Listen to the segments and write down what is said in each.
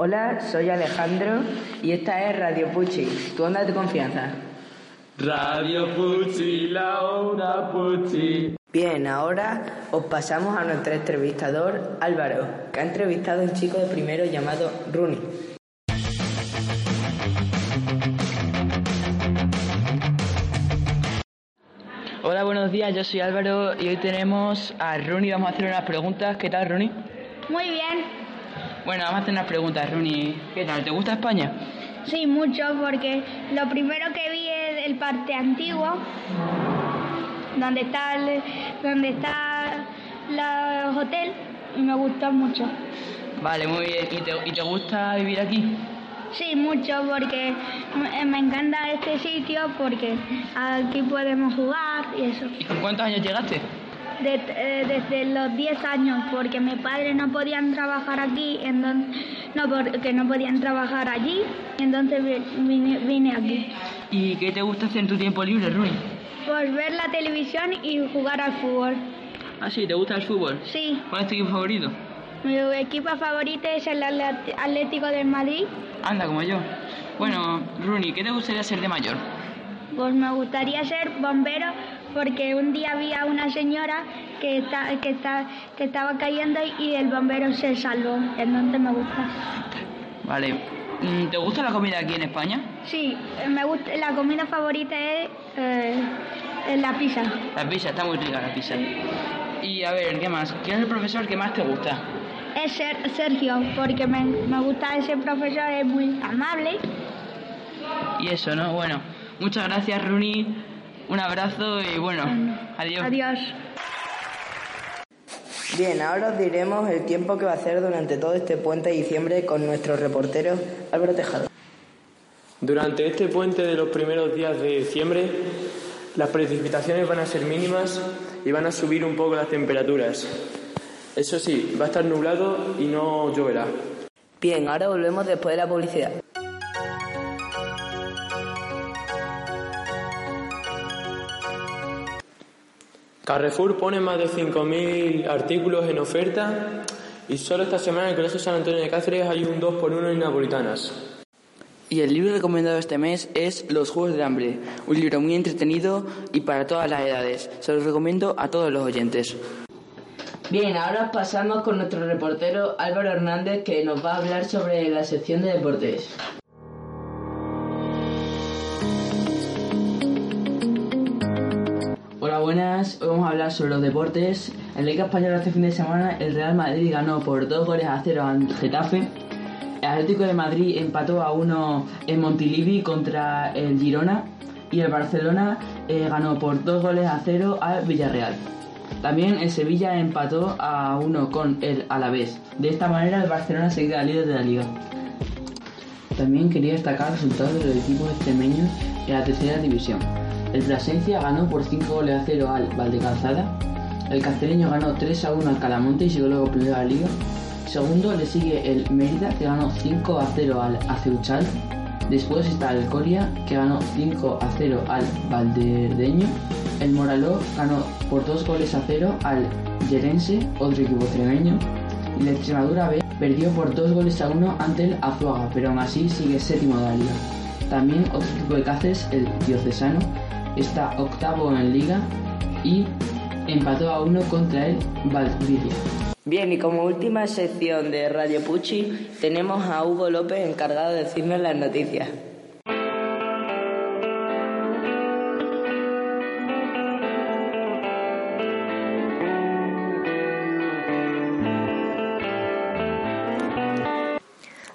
Hola, soy Alejandro y esta es Radio Pucci, tu onda de confianza. Radio Pucci, la onda Pucci. Bien, ahora os pasamos a nuestro entrevistador Álvaro, que ha entrevistado a un chico de primero llamado Rooney. Hola, buenos días, yo soy Álvaro y hoy tenemos a Rooney. Vamos a hacer unas preguntas. ¿Qué tal, Rooney? Muy bien. Bueno, vamos a hacer unas preguntas, Rooney. ¿Qué tal? ¿Te gusta España? Sí, mucho, porque lo primero que vi es el parte antiguo, donde está el, donde está la hotel, y me gustó mucho. Vale, muy bien. ¿Y te, y te gusta vivir aquí? Sí, mucho, porque me encanta este sitio, porque aquí podemos jugar y eso. ¿Y con cuántos años llegaste? De- eh, desde los 10 años, porque mis padres no podían trabajar aquí, entonces, no, porque no podían trabajar allí, entonces vi- vine, vine aquí. ¿Y qué te gusta hacer en tu tiempo libre, Rooney? Pues ver la televisión y jugar al fútbol. Ah, sí, ¿te gusta el fútbol? Sí, ¿Cuál es tu equipo favorito? mi equipo favorito es el Atlético de Madrid. Anda, como yo. Bueno, Rooney, ¿qué te gustaría ser de mayor? Pues me gustaría ser bombero porque un día vi a una señora que, está, que, está, que estaba cayendo y el bombero se salvó. Entonces me gusta. Vale. Mm, ¿Te gusta la comida aquí en España? Sí, me gusta, la comida favorita es eh, la pizza. La pizza, está muy rica la pizza. Y a ver, ¿qué más? ¿Quién es el profesor que más te gusta? Es Ser- Sergio, porque me, me gusta ese profesor, es muy amable. Y eso, ¿no? Bueno, muchas gracias, Rooney. Un abrazo y bueno, adiós. Adiós. Bien, ahora os diremos el tiempo que va a hacer durante todo este puente de diciembre con nuestro reportero Álvaro Tejado. Durante este puente de los primeros días de diciembre, las precipitaciones van a ser mínimas y van a subir un poco las temperaturas. Eso sí, va a estar nublado y no lloverá. Bien, ahora volvemos después de la publicidad. Carrefour pone más de 5.000 artículos en oferta y solo esta semana en el Colegio San Antonio de Cáceres hay un 2x1 en napolitanas. Y el libro recomendado este mes es Los Juegos del Hambre, un libro muy entretenido y para todas las edades. Se los recomiendo a todos los oyentes. Bien, ahora pasamos con nuestro reportero Álvaro Hernández que nos va a hablar sobre la sección de deportes. Buenas. Hoy vamos a hablar sobre los deportes. En la Liga Española este fin de semana el Real Madrid ganó por dos goles a cero al Getafe. El Atlético de Madrid empató a uno en Montilivi contra el Girona. Y el Barcelona eh, ganó por dos goles a cero al Villarreal. También el Sevilla empató a uno con el Alavés. De esta manera el Barcelona se queda líder de la liga. También quería destacar los resultados de los equipos extremeños en la tercera división. El Plasencia ganó por 5 goles a 0 al Valdecalzada. El Castelleño ganó 3 a 1 al Calamonte y llegó luego primero a la liga. Segundo le sigue el Mérida que ganó 5 a 0 al Aceuchal. Después está el Coria que ganó 5 a 0 al Valderdeño. El Moraló ganó por 2 goles a 0 al Yerense, otro equipo extremeño. Y la Extremadura B perdió por 2 goles a 1 ante el Azuaga, pero aún así sigue séptimo de la liga. También otro equipo de Cáceres, el Diocesano, está octavo en liga y empató a 1 contra el Valdivia. Bien, y como última sección de Radio Pucci, tenemos a Hugo López encargado de decirnos las noticias.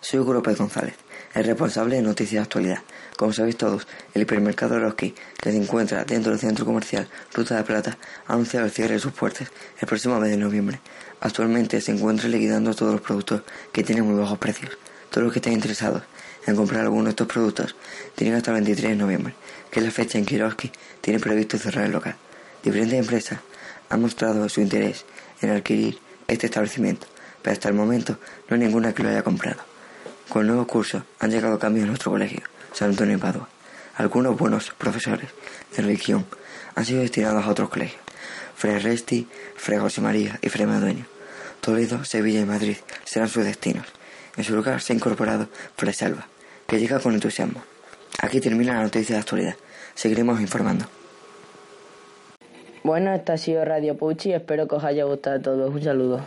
Soy Hugo López González. El responsable de Noticias de Actualidad. Como sabéis todos, el hipermercado Roski, que se encuentra dentro del centro comercial Ruta de Plata, ha anunciado el cierre de sus puertas el próximo mes de noviembre. Actualmente se encuentra liquidando todos los productos que tienen muy bajos precios. Todos los que estén interesados en comprar alguno de estos productos tienen hasta el 23 de noviembre, que es la fecha en que Roski tiene previsto cerrar el local. Diferentes empresas han mostrado su interés en adquirir este establecimiento, pero hasta el momento no hay ninguna que lo haya comprado. Con el nuevo curso han llegado cambios en nuestro colegio, San Antonio de Padua. Algunos buenos profesores de religión han sido destinados a otros colegios. Fray Resti, Fray José María y Fray Madueño. Toledo, Sevilla y Madrid serán sus destinos. En su lugar se ha incorporado Fray Salva, que llega con entusiasmo. Aquí termina la noticia de actualidad. Seguiremos informando. Bueno, esta ha sido Radio Pucci. Espero que os haya gustado a todos. Un saludo.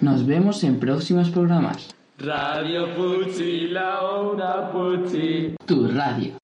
Nos vemos en próximos programas. Radio Pucci, la onda Pucci. Tu radio.